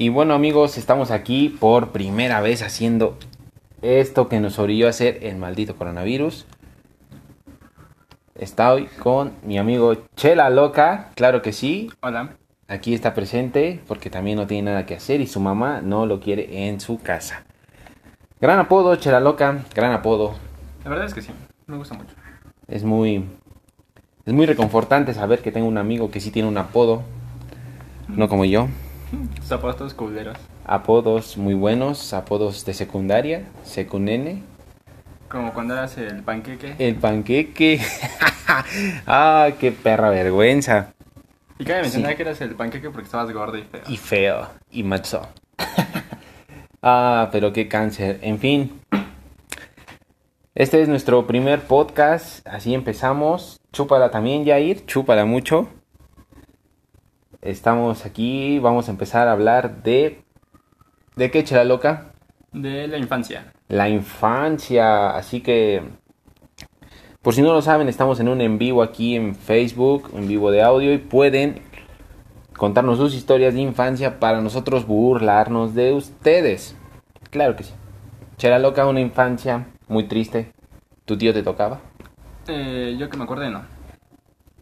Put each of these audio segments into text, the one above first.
Y bueno amigos, estamos aquí por primera vez haciendo esto que nos orilló a hacer el maldito coronavirus. Estoy con mi amigo Chela Loca, claro que sí. Hola. Aquí está presente porque también no tiene nada que hacer y su mamá no lo quiere en su casa. Gran apodo, Chela Loca, gran apodo. La verdad es que sí, me gusta mucho. Es muy es muy reconfortante saber que tengo un amigo que sí tiene un apodo, no como yo. Zapatos culeros. Apodos muy buenos, apodos de secundaria, secunene. Como cuando eras el panqueque. El panqueque. ah, qué perra vergüenza. Y cabe mencionar Sí. que eras el panqueque porque estabas gordo y feo. Y feo. Y macho. ah, pero qué cáncer. En fin. Este es nuestro primer podcast. Así empezamos. Chúpala también, Jair. Chúpala mucho. Estamos aquí. Vamos a empezar a hablar de. ¿De qué, chela loca? De la infancia. La infancia. Así que. Por si no lo saben, estamos en un en vivo aquí en Facebook, en vivo de audio, y pueden contarnos sus historias de infancia para nosotros burlarnos de ustedes. Claro que sí. Chera loca, una infancia muy triste. ¿Tu tío te tocaba? Eh, yo que me acuerde, no.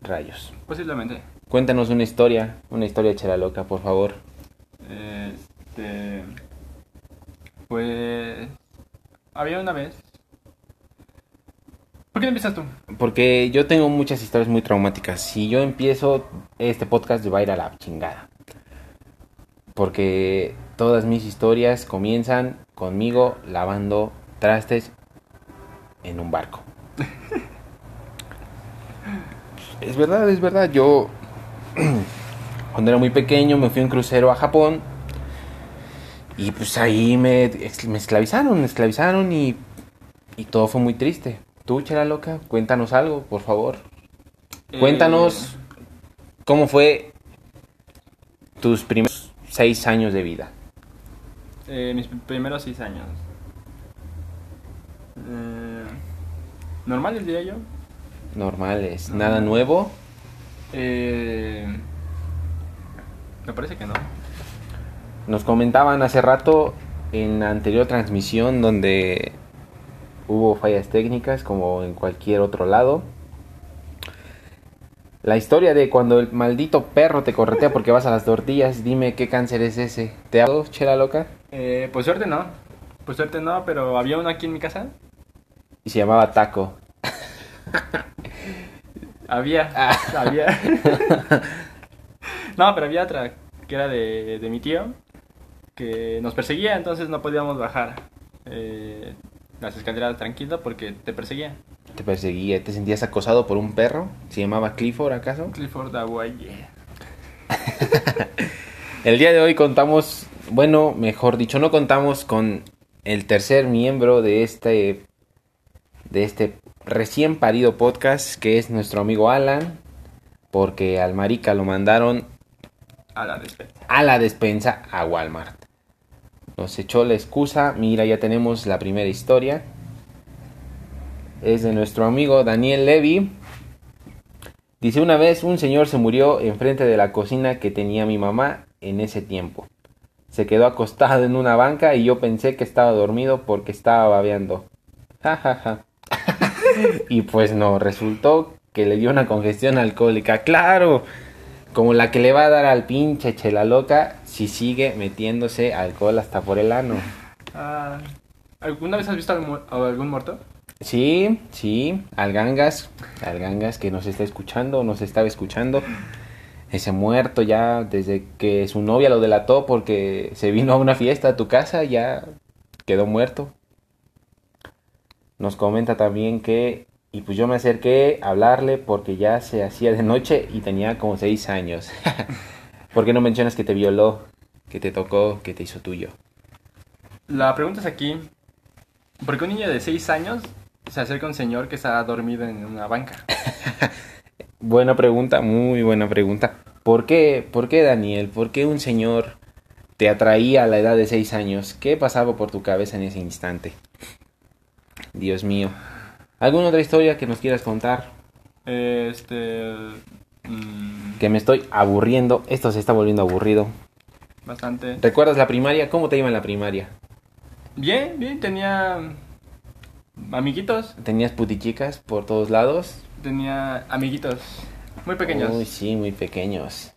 Rayos. Posiblemente. Cuéntanos una historia, una historia de Chera loca, por favor. Este. Pues. Había una vez. ¿Por qué empiezas tú? Porque yo tengo muchas historias muy traumáticas. Si yo empiezo, este podcast va a ir a la chingada. Porque todas mis historias comienzan conmigo lavando trastes en un barco. es verdad, es verdad. Yo, cuando era muy pequeño, me fui en crucero a Japón. Y pues ahí me, esclavizaron, me esclavizaron y, y todo fue muy triste. Tú, chera loca, cuéntanos algo, por favor. Cuéntanos cómo fue tus primeros seis años de vida. Eh, mis primeros seis años. Eh, normales, diría yo. Normales, nada nuevo. Eh, me parece que no. Nos comentaban hace rato en la anterior transmisión donde hubo fallas técnicas como en cualquier otro lado. La historia de cuando el maldito perro te corretea porque vas a las tortillas, dime qué cáncer es ese. ¿Te hago, chera loca? Eh, pues suerte no. Pues suerte no, pero había uno aquí en mi casa. Y se llamaba Taco. Había. Ah. Había. no, pero había otra que era de, de mi tío. Que nos perseguía, entonces no podíamos bajar eh, las escaleras tranquilo porque te perseguía. Te perseguía, te sentías acosado por un perro. ¿Se llamaba Clifford acaso? Clifford Hawaii. El día de hoy contamos, bueno, mejor dicho, no contamos con el tercer miembro de este de este recién parido podcast que es nuestro amigo Alan, porque al marica lo mandaron A la despensa. a la despensa a Walmart. Nos echó la excusa, mira, ya tenemos la primera historia. Es de nuestro amigo Daniel Levy. Dice una vez un señor se murió enfrente de la cocina que tenía mi mamá en ese tiempo. Se quedó acostado en una banca y yo pensé que estaba dormido porque estaba babeando. Ja, ja, ja. Y pues no, resultó que le dio una congestión alcohólica. Claro, como la que le va a dar al pinche chela loca si sigue metiéndose alcohol hasta por el ano. Ah, ¿Alguna vez has visto a algún muerto? Sí, sí, al gangas, al gangas que nos está escuchando, nos estaba escuchando. Ese muerto ya desde que su novia lo delató porque se vino a una fiesta a tu casa, ya quedó muerto. Nos comenta también que, y pues yo me acerqué a hablarle porque ya se hacía de noche y tenía como seis años. ¿Por qué no mencionas que te violó, que te tocó, que te hizo tuyo? La pregunta es aquí. ¿Por qué un niño de 6 años se acerca a un señor que está dormido en una banca? Buena pregunta, muy buena pregunta. ¿Por qué, por qué Daniel? ¿Por qué un señor te atraía a la edad de seis años? ¿Qué pasaba por tu cabeza en ese instante? Dios mío. ¿Alguna otra historia que nos quieras contar? Este. mm, Que me estoy aburriendo. Esto se está volviendo aburrido. bastante. ¿Recuerdas la primaria? ¿Cómo te iba en la primaria? Bien, bien, tenía amiguitos, ¿Tenías putichicas por todos lados? tenía amiguitos muy pequeños. Uy, sí, muy pequeños.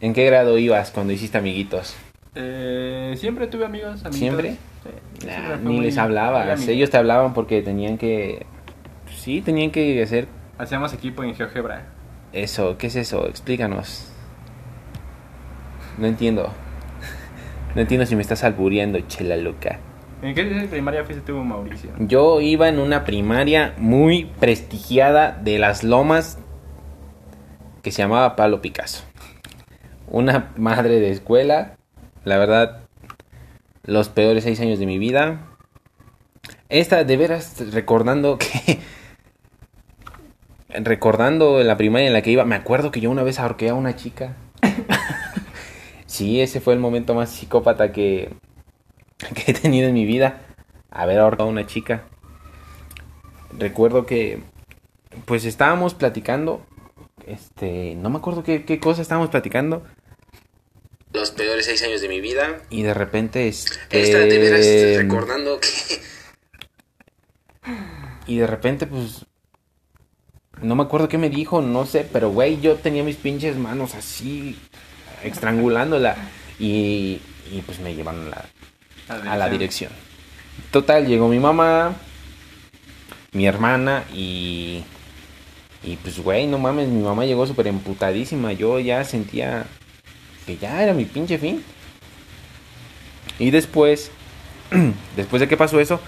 ¿En qué grado ibas cuando hiciste amiguitos? Eh, siempre tuve amigos, amiguitos. ¿Siempre? Sí, Nah, siempre fui ni muy- les hablabas. Ellos te hablaban porque tenían que... Sí, tenían que hacer Hacíamos equipo en GeoGebra. eso. ¿Qué es eso? Explícanos. No entiendo. No entiendo si me estás alburiendo, chela loca. ¿En qué primaria fuiste tú, Mauricio? Yo iba en una primaria muy prestigiada de las lomas que se llamaba Pablo Picasso. Una madre de escuela, la verdad, los peores seis años de mi vida. Esta, de veras, recordando que... Recordando la primaria en la que iba, me acuerdo que yo una vez ahorqué a una chica. sí, ese fue el momento más psicópata que, que he tenido en mi vida. Haber ahorcado a una chica. Recuerdo que, pues estábamos platicando. Este, no me acuerdo qué, qué cosa estábamos platicando. Los peores seis años de mi vida. Y de repente, este, Esta de veras recordando que y de repente, pues. No me acuerdo qué me dijo, no sé, pero güey, yo tenía mis pinches manos así, estrangulándola. Y, y pues me llevaron a la, a la dirección. Total, llegó mi mamá, mi hermana y. Y pues, güey, no mames, mi mamá llegó súper emputadísima. Yo ya sentía que ya era mi pinche fin. Y después, después de que pasó eso,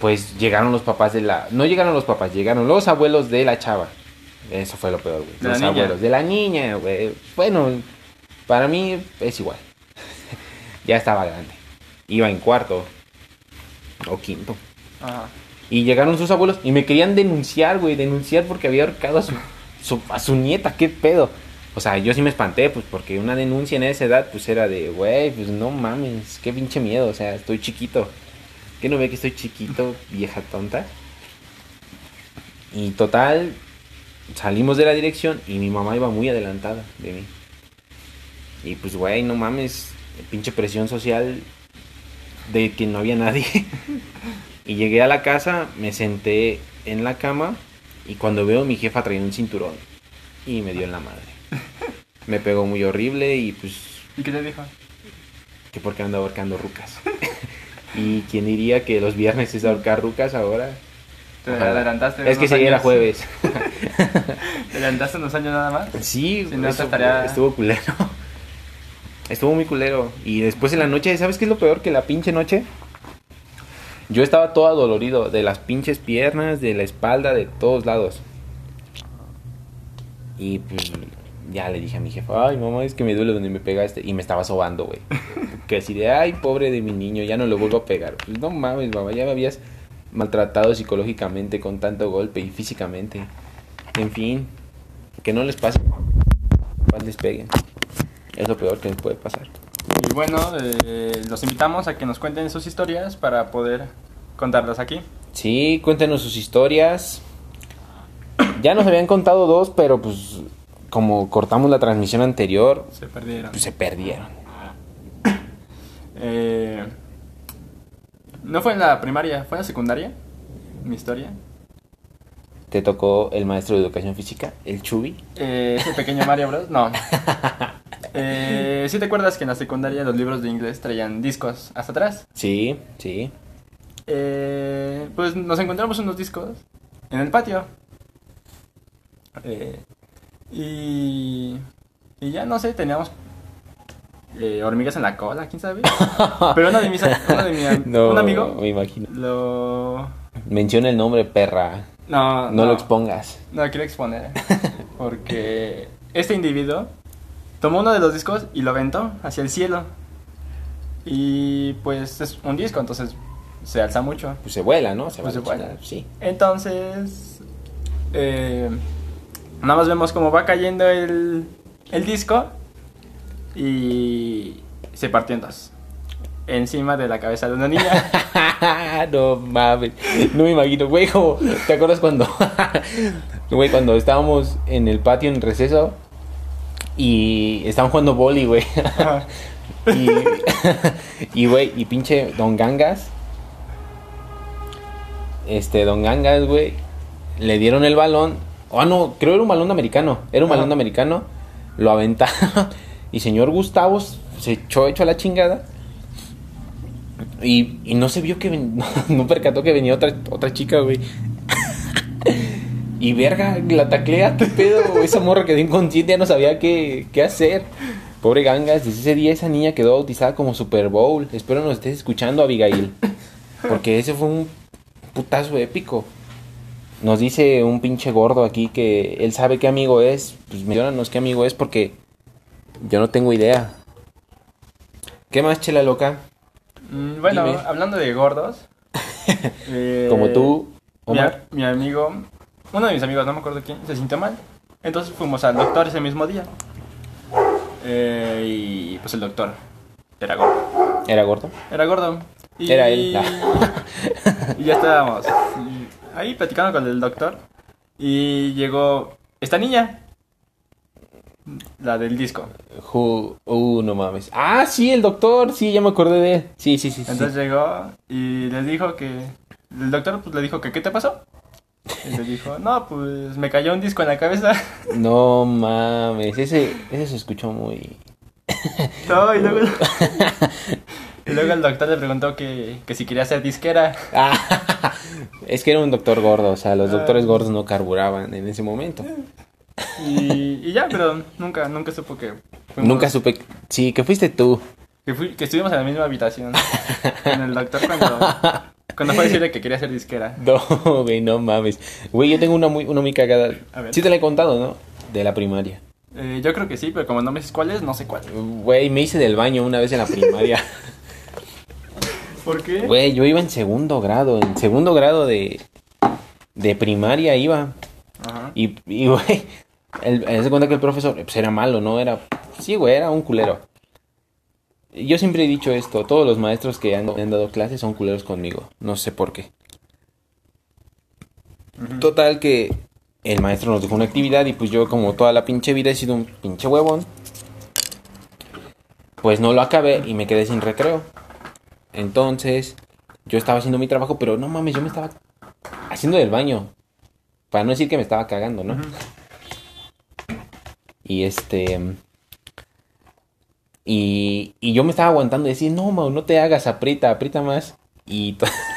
pues llegaron los papás de la... No llegaron los papás, llegaron los abuelos de la chava. Eso fue lo peor, güey. Los niña. abuelos de la niña, güey. Bueno, para mí es igual. ya estaba grande. Iba en cuarto o quinto. Ajá. Y llegaron sus abuelos y me querían denunciar, güey, denunciar porque había ahorcado a su, su- a su nieta, qué pedo. O sea, yo sí me espanté, pues, porque una denuncia en esa edad, pues, era de, güey, pues, no mames, qué pinche miedo, o sea, estoy chiquito. ¿Qué no ve que estoy chiquito, vieja tonta? Y total, salimos de la dirección y mi mamá iba muy adelantada de mí. Y pues, güey, no mames, pinche presión social de que no había nadie. y llegué a la casa, me senté en la cama y cuando veo mi jefa traía un cinturón y me dio en la madre. Me pegó muy horrible y pues ¿Y qué te dijo? que porque ando ahorcando rucas. y quién diría que los viernes es ahorcar rucas ahora. Te Ojalá. adelantaste. Es que sí, era jueves. ¿Te adelantaste unos años nada más? Sí, Si no, eso estaría- estuvo culero. Estuvo muy culero. Y después en la noche, ¿sabes qué es lo peor? Que la pinche noche. Yo estaba todo adolorido de las pinches piernas, de la espalda, de todos lados. Y pues ya le dije a mi jefa, ay mamá, es que me duele donde me pegaste. Y me estaba sobando, güey. Que así de, ay, pobre de mi niño, ya no lo vuelvo a pegar. Pues no mames, mamá, ya me habías maltratado psicológicamente con tanto golpe y físicamente. En fin, que no les pase. Más les peguen. Es lo peor que les puede pasar. Y bueno, eh, los invitamos a que nos cuenten sus historias para poder contarlas aquí. Sí, cuéntenos sus historias. Ya nos habían contado dos, pero pues como cortamos la transmisión anterior, Se perdieron. pues se perdieron. Eh, no fue en la primaria, fue en la secundaria. Mi historia. Te tocó el maestro de educación física, el Chubi. Eh, ese pequeño Mario Bros. No. Eh, ¿Sí te acuerdas que en la secundaria los libros de inglés traían discos hasta atrás? Sí, sí. Eh, pues nos encontramos unos discos en el patio. Eh, y, y ya no sé, teníamos eh, hormigas en la cola, quién sabe. Pero una de mis, una de mi No, un amigo me imagino. lo... Menciona el nombre, perra. No, No, lo expongas. No lo quiero exponer. Porque este individuo tomó uno de los discos y lo aventó hacia el cielo. Y pues es un disco, entonces se alza mucho. Pues se vuela, ¿no? Se Pues se vuela. Sí. Entonces, eh, nada más vemos cómo va cayendo el, el disco y se partió en dos. Encima de la cabeza de una niña. no mames. No me imagino, güey, como, ¿te acuerdas cuando, güey, cuando estábamos en el patio en receso Y estaban jugando boli, güey. Y, y, güey, y pinche Don Gangas. Este, Don Gangas, güey. Le dieron el balón. Ah, no, creo era un balón americano. Era un Ajá. balón americano. Lo aventaron. Y señor Gustavo se echó hecho a la chingada. Y, y no se vio que ven- no, percató que venía otra, otra chica, güey. Y verga, la taclea, qué pedo. Esa morra quedó inconsciente, ya no sabía qué, qué hacer. Pobre Gangas, desde ese día esa niña quedó bautizada como Super Bowl. Espero nos estés escuchando, Abigail. Porque ese fue un putazo épico. Nos dice un pinche gordo aquí que él sabe qué amigo es. Pues menciónanos qué amigo es porque yo no tengo idea. ¿Qué más, chela loca? Mm, Bueno, Dime. hablando de gordos. eh, Como tú, Mi, Omar. mi amigo, uno de mis amigos, no me acuerdo quién, se sintió mal. Entonces fuimos al doctor ese mismo día. Eh, y pues el doctor era gordo. ¿Era gordo? Era gordo. Y, Era él. y ya estábamos ahí platicando con el doctor. Y llegó esta niña. La del disco. Ju- Uh, no mames. Ah, sí, el doctor. Sí, ya me acordé de él. Sí, sí, sí. sí. Entonces llegó y le dijo que... El doctor pues le dijo que ¿qué te pasó? Y le dijo, no, pues me cayó un disco en la cabeza. No mames. Ese, ese se escuchó muy. No, y luego... y luego el doctor le preguntó que, que si quería ser disquera. Ah, es que era un doctor gordo. O sea, los Ah. doctores gordos no carburaban en ese momento. Y, y ya, pero nunca, nunca supo que... fuimos- Nunca supe. Sí, que fuiste tú. Que, fui- que estuvimos en la misma habitación con el doctor cuando, cuando fue a decirle que quería ser disquera. No, güey, no mames. Güey, yo tengo una muy, una muy cagada. A ver. Sí te la he contado, ¿no? De la primaria. Eh, yo creo que sí, pero como no me dices cuál es, no sé cuál. Güey, me hice del baño una vez en la primaria. ¿Por qué? Güey, yo iba en segundo grado. En segundo grado de, de primaria iba. Ajá. Y, y güey, de cuenta que el profesor pues, era malo, ¿no? Era, sí, güey, era un culero. Yo siempre he dicho esto, todos los maestros que han, han dado clases son culeros conmigo, no sé por qué. Total que el maestro nos dejó una actividad y pues yo como toda la pinche vida he sido un pinche huevón, pues no lo acabé y me quedé sin recreo. Entonces, yo estaba haciendo mi trabajo, pero no mames, yo me estaba haciendo del baño. Para no decir que me estaba cagando, ¿no? Y este. Y, y yo me estaba aguantando y decía, no, Mau, no te hagas, aprieta, aprieta más. Y,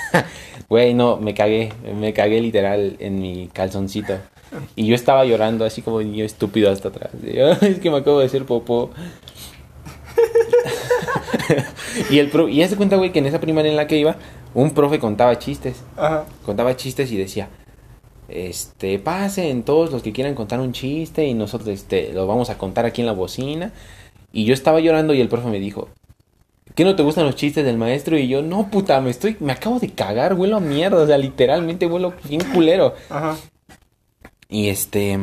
güey, no, me cagué, me cagué literal en mi calzoncito. Y yo estaba llorando así como niño estúpido hasta atrás. Y, "Ay, es que me acabo de hacer popó. y el pro, y haz de cuenta, güey, que en esa primaria en la que iba, un profe contaba chistes Ajá. contaba chistes y decía, este, pasen todos los que quieran contar un chiste y nosotros, este, lo vamos a contar aquí en la bocina. Y yo estaba llorando y el profe me dijo, ¿qué no te gustan los chistes del maestro? Y yo, no, puta, me estoy, me acabo de cagar, huelo a mierda, o sea, literalmente huelo bien culero. Ajá. Y este,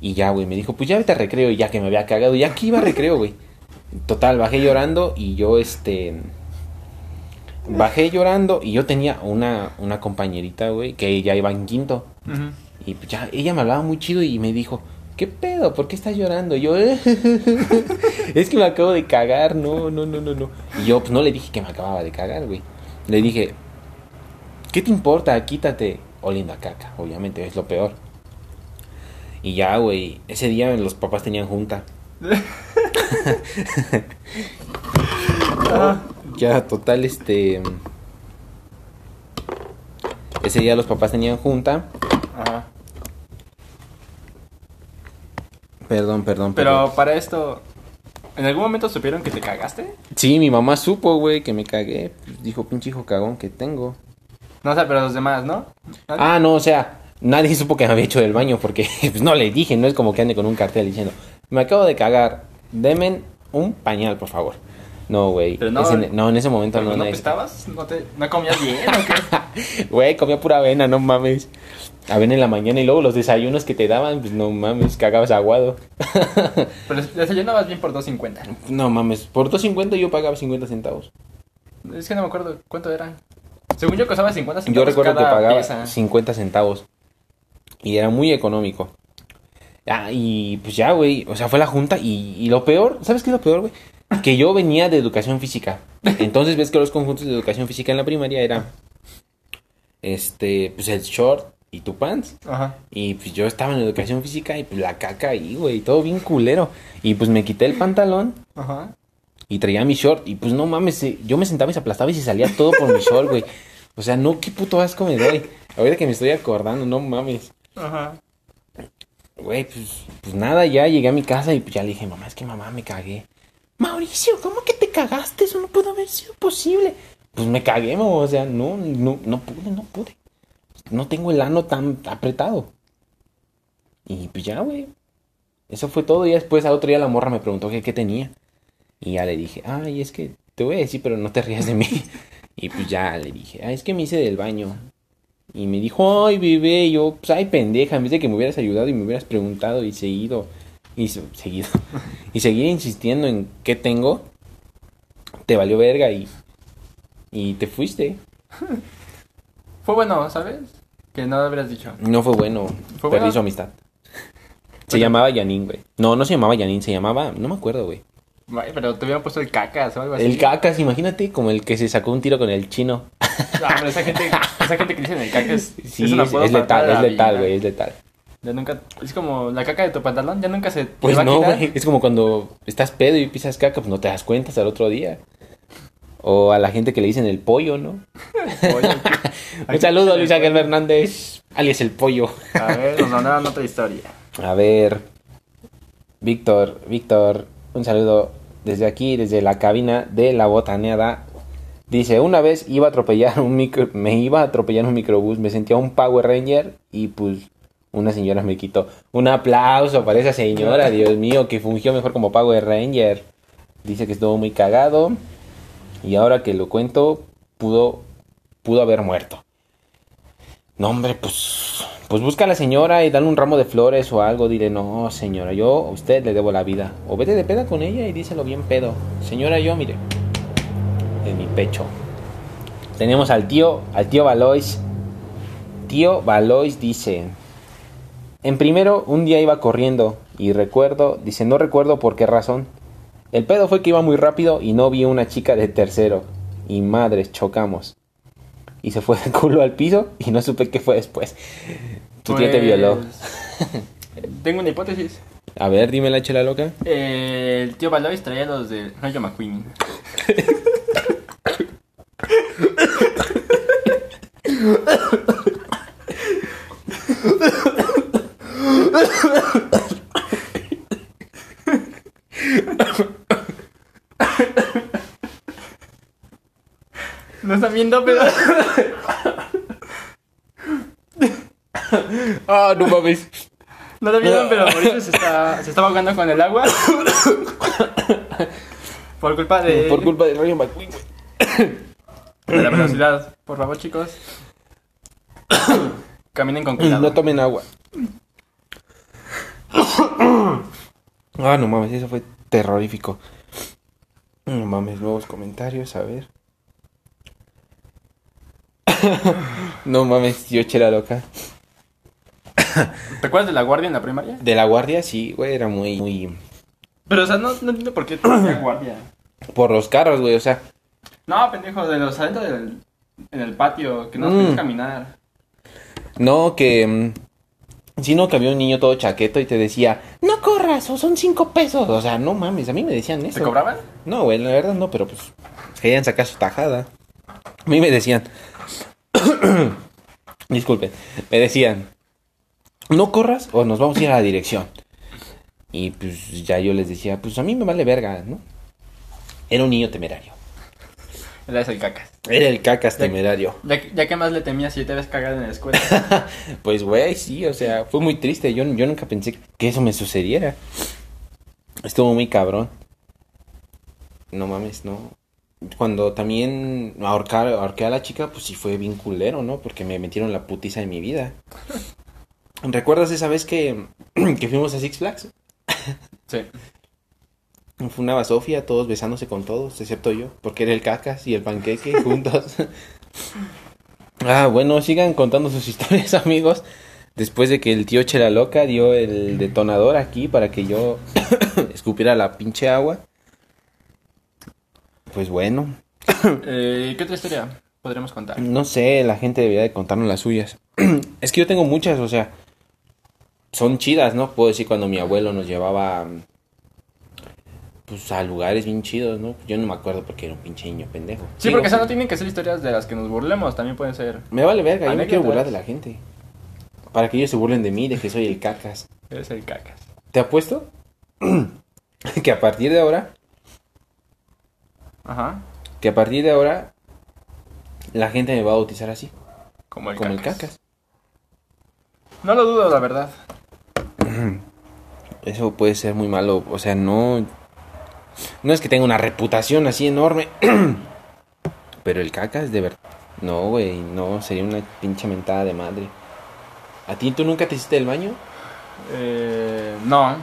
y ya, güey, me dijo, pues ya vete a recreo, y ya que me había cagado, ya que iba a recreo, güey. Total, bajé llorando y yo, este, bajé llorando y yo tenía una, una compañerita, güey, que ya iba en quinto. Y pues ya, ella me hablaba muy chido y me dijo, ¿qué pedo? ¿Por qué estás llorando? Y yo, es que me acabo de cagar, no, no, no, no, no. Y yo pues no le dije que me acababa de cagar, güey. Le dije, ¿qué te importa? Quítate. Oliendo a caca, obviamente, es lo peor. Y ya, güey, ese día los papás tenían junta. Ya, total, este... Ese día los papás tenían junta. Ajá. Perdón, perdón, Pero perdón. para esto, ¿en algún momento supieron que te cagaste? Sí, mi mamá supo, güey, que me cagué. Dijo, pinche hijo cagón que tengo. No, o sea, pero los demás, ¿no? Ah, no, o sea, nadie supo que me había hecho del baño porque pues, no le dije, no es como que ande con un cartel diciendo, me acabo de cagar, demen un pañal, por favor. No, güey. Pero no, no, en ese momento ¿Pero no. no estabas? ¿No, te, ¿No comías bien o qué? Güey, comía pura avena, no mames. Avena en la mañana y luego los desayunos que te daban, pues no mames, cagabas aguado. Pero desayunabas bien por 2.50. no mames, por 2.50 yo pagaba 50 centavos. Es que no me acuerdo cuánto eran. Según yo costaba 50 centavos Yo recuerdo que cada pagaba pieza. 50 centavos. Y era muy económico. Ah, y pues ya, güey, o sea, fue la junta y, y lo peor, ¿sabes qué es lo peor, güey? Que yo venía de educación física. Entonces ves que los conjuntos de educación física en la primaria era, este, pues el short y tu pants. Ajá. Y pues yo estaba en educación física y pues la caca ahí, güey, todo bien culero. Y pues me quité el pantalón Ajá. y traía mi short. Y pues no mames, se- yo me sentaba y se aplastaba y se salía todo por mi short, güey. O sea, no, qué puto asco me doy. Ahorita que me estoy acordando, no mames. Ajá. Güey, pues, pues nada, ya llegué a mi casa y pues ya le dije, mamá, es que mamá me cagué. Mauricio, ¿cómo que te cagaste? Eso no pudo haber sido posible. Pues me cagué, mo, o sea, no, no, no pude, no pude. No tengo el ano tan apretado. Y pues ya, güey. Eso fue todo. Y después al otro día la morra me preguntó que qué tenía. Y ya le dije, ay, es que te voy a decir, pero no te rías de mí. Y pues ya le dije, ay, es que me hice del baño. Y me dijo, ay, bebé, y yo, pues, ay, pendeja, en vez de que me hubieras ayudado y me hubieras preguntado y seguido, y se- seguido, y seguir insistiendo en qué tengo, te valió verga y, y te fuiste. Fue bueno, ¿sabes? Que no lo habrías dicho. No fue bueno, ¿Fue perdí bueno? su amistad. Se llamaba Yanin, güey. No, no se llamaba Yanin, se llamaba, no me acuerdo, güey. Pero te hubieran puesto el cacas o algo así. El cacas, imagínate, como el que se sacó un tiro con el chino. Ah, pero esa gente, esa gente que dice en el caca es, Sí, es, es, letal, es letal, güey, es letal. Ya nunca, es como la caca de tu pantalón, ya nunca se te Pues va a no, quitar. güey. Es como cuando estás pedo y pisas caca, pues no te das cuenta hasta el otro día. O a la gente que le dicen el pollo, ¿no? Oye, Un saludo a Luis Ángel Hernández, alias el pollo. A ver, nos mandaron otra historia. A ver, Víctor, Víctor, un saludo desde aquí, desde la cabina de la botaneada. Dice, una vez iba a atropellar un micro, me iba a atropellar un microbús, me sentía un Power Ranger y pues una señora me quitó. Un aplauso para esa señora, Dios mío, que fungió mejor como Power Ranger. Dice que estuvo muy cagado y ahora que lo cuento, pudo, pudo haber muerto. No, hombre, pues, pues busca a la señora y dale un ramo de flores o algo. Dile, no, señora, yo a usted le debo la vida. O vete de peda con ella y díselo bien pedo. Señora, yo, mire, en mi pecho. Tenemos al tío, al tío Valois. Tío Valois dice, en primero, un día iba corriendo y recuerdo, dice, no recuerdo por qué razón. El pedo fue que iba muy rápido y no vi una chica de tercero. Y madres, chocamos. Y se fue de culo al piso y no supe qué fue después. Tu tía te Pues, violó. Tengo una hipótesis. A ver, dime la chela loca. Eh, el tío Valois traía los de Rayo McQueen. No están viendo, pero. Ah, no mames. No lo vieron, pero Mauricio se está, se estaba ahogando con el agua. Por culpa de, Por culpa del Rayo McQueen. de la velocidad. Por favor, chicos. Caminen con cuidado. No tomen agua. Ah, no mames, eso fue terrorífico. No mames, nuevos comentarios, a ver. No mames, tío chela loca. ¿Te acuerdas de la guardia en la primaria? De la guardia, sí, güey, era muy, muy... Pero, o sea, no, no entiendo por qué tenía guardia. Por los carros, güey, o sea... No, pendejo, de los adentro del en el patio, que no Mm. caminar. No, que... mm, Sino que había un niño todo chaqueto y te decía, no corras, o son cinco pesos. O sea, no mames, a mí me decían eso. ¿Te cobraban? No, güey, la verdad no, pero pues querían sacar su tajada. A mí me decían, disculpen, me decían, no corras o nos vamos a ir a la dirección. Y pues ya yo les decía, pues a mí me vale verga, ¿no? Era un niño temerario. Era el cacas. Era el cacas Ya- temerario. Ya, ya que más le temías si te ves cagado en la escuela. Pues güey, sí, o sea, fue muy triste. Yo, yo nunca pensé que eso me sucediera. Estuvo muy cabrón. No mames, no. Cuando también ahorcar, ahorqué a la chica, pues sí fue bien culero, ¿no? Porque me metieron la putiza en mi vida. ¿Recuerdas esa vez que, que fuimos a Six Flags? sí. Fue una basofia, todos besándose con todos, excepto yo, porque era el cacas y el panqueque juntos. ah, bueno, sigan contando sus historias, amigos. Después de que el tío Chela Loca dio el detonador aquí para que yo escupiera la pinche agua. Pues bueno, Eh, ¿Qué otra historia podríamos contar? no sé, la gente debería de contarnos las suyas. es que yo tengo muchas, o sea, son chidas, ¿no? Puedo decir cuando mi abuelo nos llevaba pues a lugares bien chidos, ¿no? Yo no me acuerdo porque era un pinche niño pendejo. Sí, Digo, porque esas no tienen que ser historias de las que nos burlemos, también pueden ser. Me vale verga, yo me quiero burlar de la gente. Para que ellos se burlen de mí, de que soy el cacas. Debe ser cacas. ¿Te apuesto? que a partir de ahora, Ajá. que a partir de ahora, la gente me va a bautizar así, Como el como cacas. el cacas. No lo dudo, la verdad. Eso puede ser muy malo, o sea, no... No es que tenga una reputación así enorme, pero el cacas de verdad... No, güey, no, sería una pinche mentada de madre. ¿A ti tú nunca te hiciste el baño? Eh, no.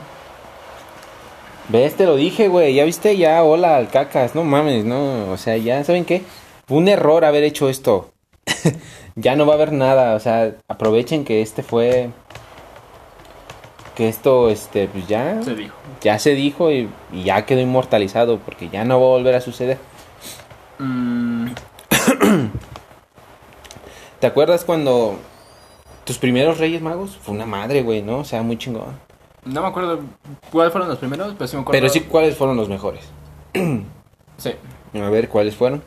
¿Ves? Te lo dije, güey. Ya viste, ya, hola al cacas. No mames, no. O sea, ya, ¿saben qué? Fue un error haber hecho esto. ya no va a haber nada. O sea, aprovechen que este fue. Que esto, este, pues ya. Se dijo. Ya se dijo y, y ya quedó inmortalizado. Porque ya no va a volver a suceder. Mm, ¿Te acuerdas cuando. Tus primeros Reyes Magos? Fue una madre, güey, ¿no? O sea, muy chingón. No me acuerdo cuáles fueron los primeros, pero sí me acuerdo. Pero sí, ¿cuáles fueron los mejores? Sí. A ver, ¿cuáles fueron?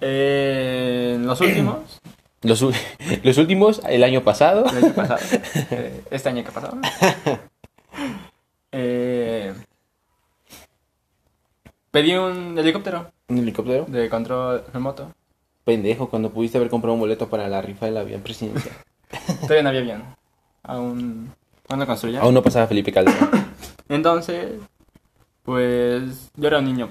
Eh, los últimos, Los, últimos, el año pasado. el año pasado. eh, este año que pasado. Eh, pedí un helicóptero ¿Un helicóptero? de control remoto. Pendejo, cuando pudiste haber comprado un boleto para la rifa del avión presidencial. Todavía no había avión. Aún, no construía. Aún no pasaba Felipe Calderón. Entonces, pues yo era un niño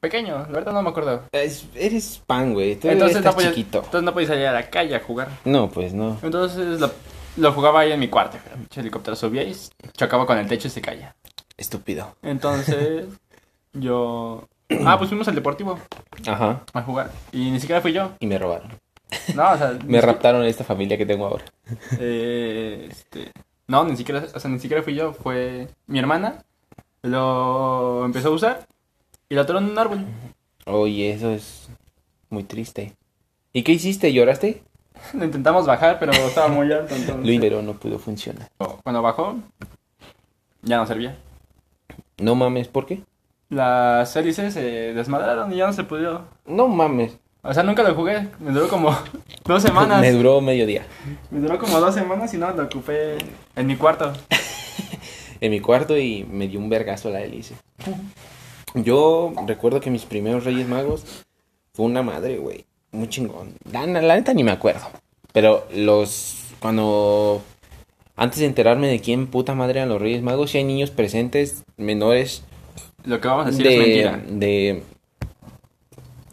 pequeño, la verdad no me acuerdo. Es- eres pan, güey. Entonces no, podía, chiquito. entonces no podía salir a la calle a jugar. No, pues no. Entonces lo, lo jugaba ahí en mi cuarto. El helicóptero subía y chocaba con el techo y se caía. Estúpido. Entonces yo... Ah, pues fuimos al deportivo Ajá. a jugar. Y ni siquiera fui yo. Y me robaron. No, o sea... Me raptaron esta familia que tengo ahora. Eh, este, no, ni siquiera, o sea, ni siquiera fui yo, fue mi hermana. Lo empezó a usar y lo atoró en un árbol. Oye, eso es muy triste. ¿Y qué hiciste? ¿Lloraste? Lo intentamos bajar, pero estaba muy alto. entonces- pero no pudo funcionar. Cuando bajó, ya no servía. No mames, ¿por qué? Las hélices se desmadraron y ya no se pudo. No mames. O sea, nunca lo jugué. Me duró como dos semanas. Me duró medio día. Me duró como dos semanas y no, lo ocupé en mi cuarto. en mi cuarto y me dio un vergazo la hélice. Yo recuerdo que mis primeros Reyes Magos fue una madre, güey. Muy chingón. La, la neta ni me acuerdo. Pero los. Cuando. Antes de enterarme de quién puta madre eran los Reyes Magos, si hay niños presentes menores Lo que vamos a decir es mentira. de, de,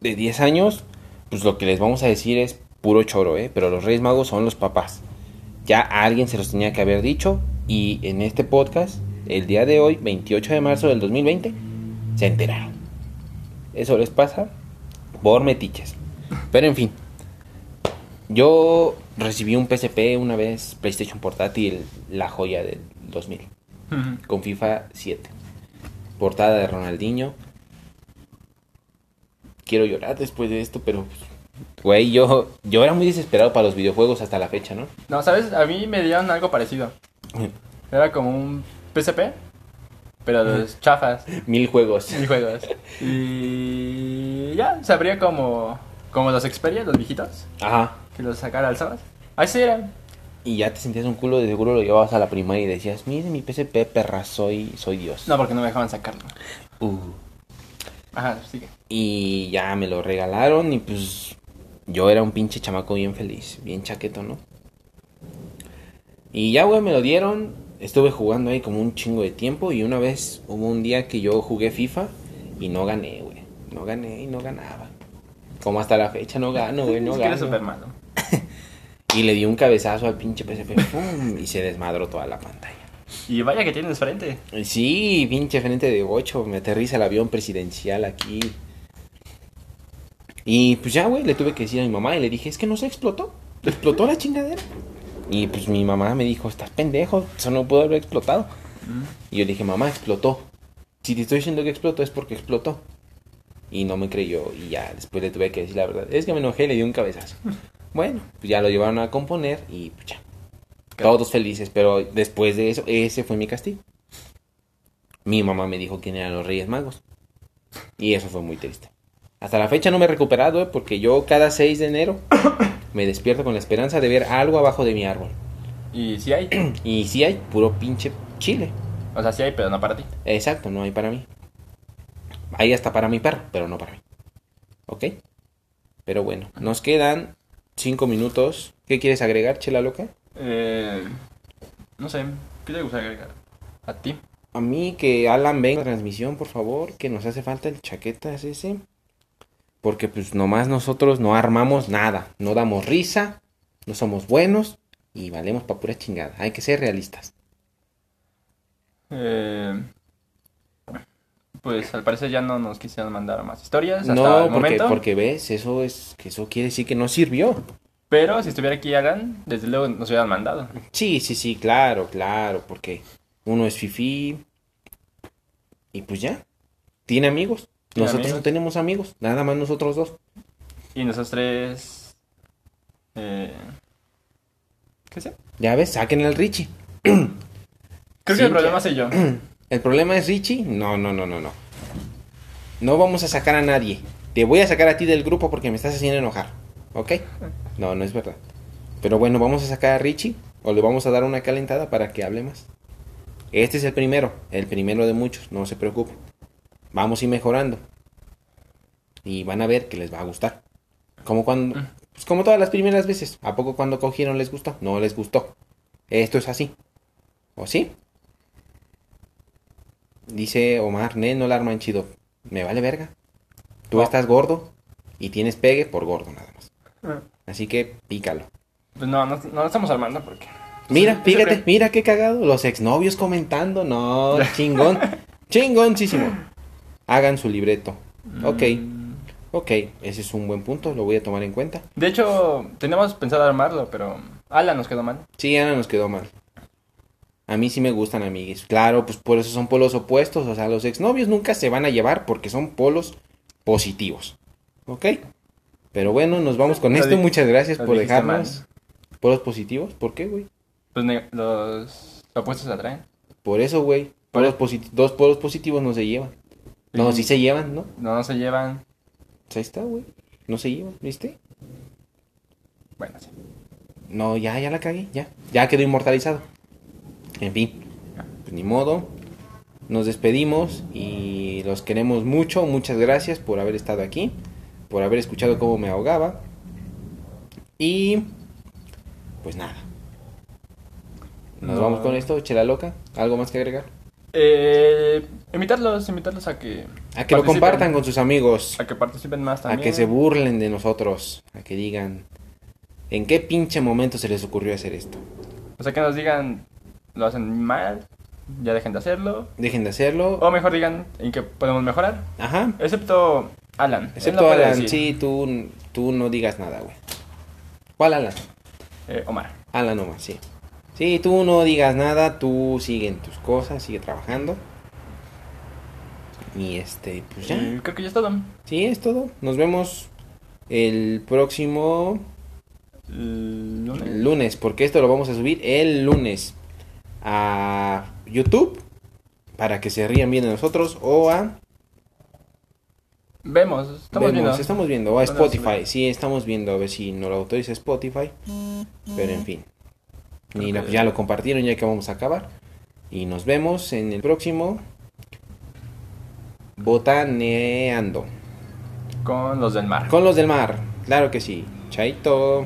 de 10 años, pues lo que les vamos a decir es puro choro, ¿eh? Pero los Reyes Magos son los papás. Ya a alguien se los tenía que haber dicho y en este podcast, el día de hoy, 28 de marzo del 2020, se enteraron. Eso les pasa por metiches. Pero en fin, yo recibí un PSP una vez, PlayStation Portátil, la joya del 2000 Ujú. con FIFA 7. Portada de Ronaldinho. Quiero llorar después de esto, pero pues, güey, yo yo era muy desesperado para los videojuegos hasta la fecha, ¿no? No, ¿sabes? A mí me dieron algo parecido. Era como un PSP, pero los chafas Mil juegos. y juegos. Y ya, se abría como, como los Xperia, los viejitos, Ajá. que los sacara alzadas. Así eran. Y ya te sentías un culo, de seguro lo llevabas a la primaria y decías, mire mi PSP, perra, soy, soy Dios. No, porque no me dejaban sacarlo. Uh. Ajá, sigue. Y ya me lo regalaron y pues yo era un pinche chamaco bien feliz, bien chaqueto, ¿no? Y ya, güey, me lo dieron. Estuve jugando ahí como un chingo de tiempo y una vez hubo un día que yo jugué FIFA y no gané, güey. No gané y no ganaba. Como hasta la fecha no gano, güey, no Es que gano. Y le di un cabezazo al pinche PSP ¡pum! y se desmadró toda la pantalla. Y vaya que tienes frente. Y Sí, pinche frente de 8, me aterriza el avión presidencial aquí. Y pues ya, güey, le tuve que decir a mi mamá y le dije, es que no se explotó. Explotó la chingadera. Y pues mi mamá me dijo, estás pendejo, eso no pudo haber explotado. Y yo le dije, mamá, explotó. Si te estoy diciendo que explotó es porque explotó. Y no me creyó y ya después le tuve que decir la verdad. Es que me enojé, le di un cabezazo. Bueno, pues ya lo llevaron a componer y pues ya. Todos felices, pero después de eso, ese fue mi castigo. Mi mamá me dijo quién eran los Reyes Magos. Y eso fue muy triste. Hasta la fecha no me he recuperado, ¿eh? porque yo cada 6 de enero me despierto con la esperanza de ver algo abajo de mi árbol. Y si hay. Y si hay, puro pinche chile. O sea, sí hay, pero no para ti. Exacto, no hay para mí. Hay hasta para mi perro, pero no para mí. ¿Ok? Pero bueno, nos quedan 5 minutos. ¿Qué quieres agregar, chela loca? Eh, no sé, ¿qué te gusta agregar? ¿A ti? A mí que Alan venga a la transmisión, por favor, que nos hace falta el chaquetas ese. Porque pues nomás nosotros no armamos nada, no damos risa, no somos buenos y valemos pa' pura chingada. Hay que ser realistas. Eh, pues al parecer ya no nos quisieron mandar más historias hasta no, el porque, momento. porque ves, eso es que eso quiere decir que no sirvió. Pero si estuviera aquí Alan, desde luego nos hubieran mandado. Sí, sí, sí, claro, claro, porque uno es fifi y pues ya, tiene amigos. Tiene Nosotros amigos. no tenemos amigos, nada más nosotros dos. Y nosotros tres... Eh, ¿Qué sé? Ya ves, saquen al Richie. Creo que el problema soy yo. ¿El problema es Richie? No, no, no, no, no. No vamos a sacar a nadie. Te voy a sacar a ti del grupo porque me estás haciendo enojar. ¿Ok? No, no es verdad. Pero bueno, vamos a sacar a Richie o le vamos a dar una calentada para que hable más. Este es el primero, el primero de muchos, no se preocupen. Vamos a ir mejorando. Y van a ver que les va a gustar. Como cuando, pues como todas las primeras veces. ¿A poco cuando cogieron les gustó? No les gustó. Esto es así. ¿O sí? Dice Omar, ne, no la arman chido. Me vale verga. Tú Oh. estás gordo y tienes pegue por gordo nada más. Ah. Así que pícalo. Pues no, no, no lo estamos armando porque... Mira, Eso fíjate, mira qué cagado. Los exnovios comentando. No, chingón. Chingoncísimo. Hagan su libreto. Ok, Mm, ok. Ese es un buen punto. Lo voy a tomar en cuenta. De hecho, teníamos pensado armarlo, pero Alan nos quedó mal. Sí, Ana nos quedó mal. A mí sí me gustan, amiguis. Claro, pues por eso son polos opuestos. O sea, los exnovios nunca se van a llevar porque son polos positivos. ¿Ok? Pero bueno, nos vamos con Lo esto. Muchas gracias por dejarnos. ¿Polos positivos? ¿Por qué, güey? Pues los opuestos atraen. Por eso, güey. Polos posit- Dos polos positivos no se llevan. No, sí se llevan, ¿no? No, no se llevan. Pues ahí está, güey. No se llevan, ¿viste? Bueno, sí. No, ya, ya la cagué, ya. Ya quedó inmortalizado. En fin, pues ni modo. Nos despedimos y los queremos mucho. Muchas gracias por haber estado aquí, por haber escuchado cómo me ahogaba. Y pues nada. Nos No. vamos con esto, chela loca. ¿Algo más que agregar? Eh, invitarlos, invitarlos a que... A que lo compartan con sus amigos. A que participen más A también. que se burlen de nosotros. A que digan, ¿en qué pinche momento se les ocurrió hacer esto? O sea, que nos digan, lo hacen mal, ya dejen de hacerlo. Dejen de hacerlo. O mejor digan en qué podemos mejorar. Ajá. Excepto Alan. Excepto no Alan, decir. sí, tú, tú no digas nada, güey. ¿Cuál Alan? Eh, Omar. Alan nomás, sí. Sí, tú no digas nada, tú sigue en tus cosas, sigue trabajando. Y este, pues ya. Y creo que ya es todo. Sí, es todo. Nos vemos el próximo El lunes. lunes, porque esto lo vamos a subir el lunes a YouTube para que se rían bien de nosotros o a Vemos, estamos Vemos, viendo. estamos viendo, o a ¿Dónde vas a Spotify, sí, estamos viendo a ver si nos lo autoriza Spotify, pero en fin. Y ya lo compartieron ya que vamos a acabar. Y nos vemos en el próximo Botaneando. Con los del mar. Con los del mar, claro que sí. Chaito.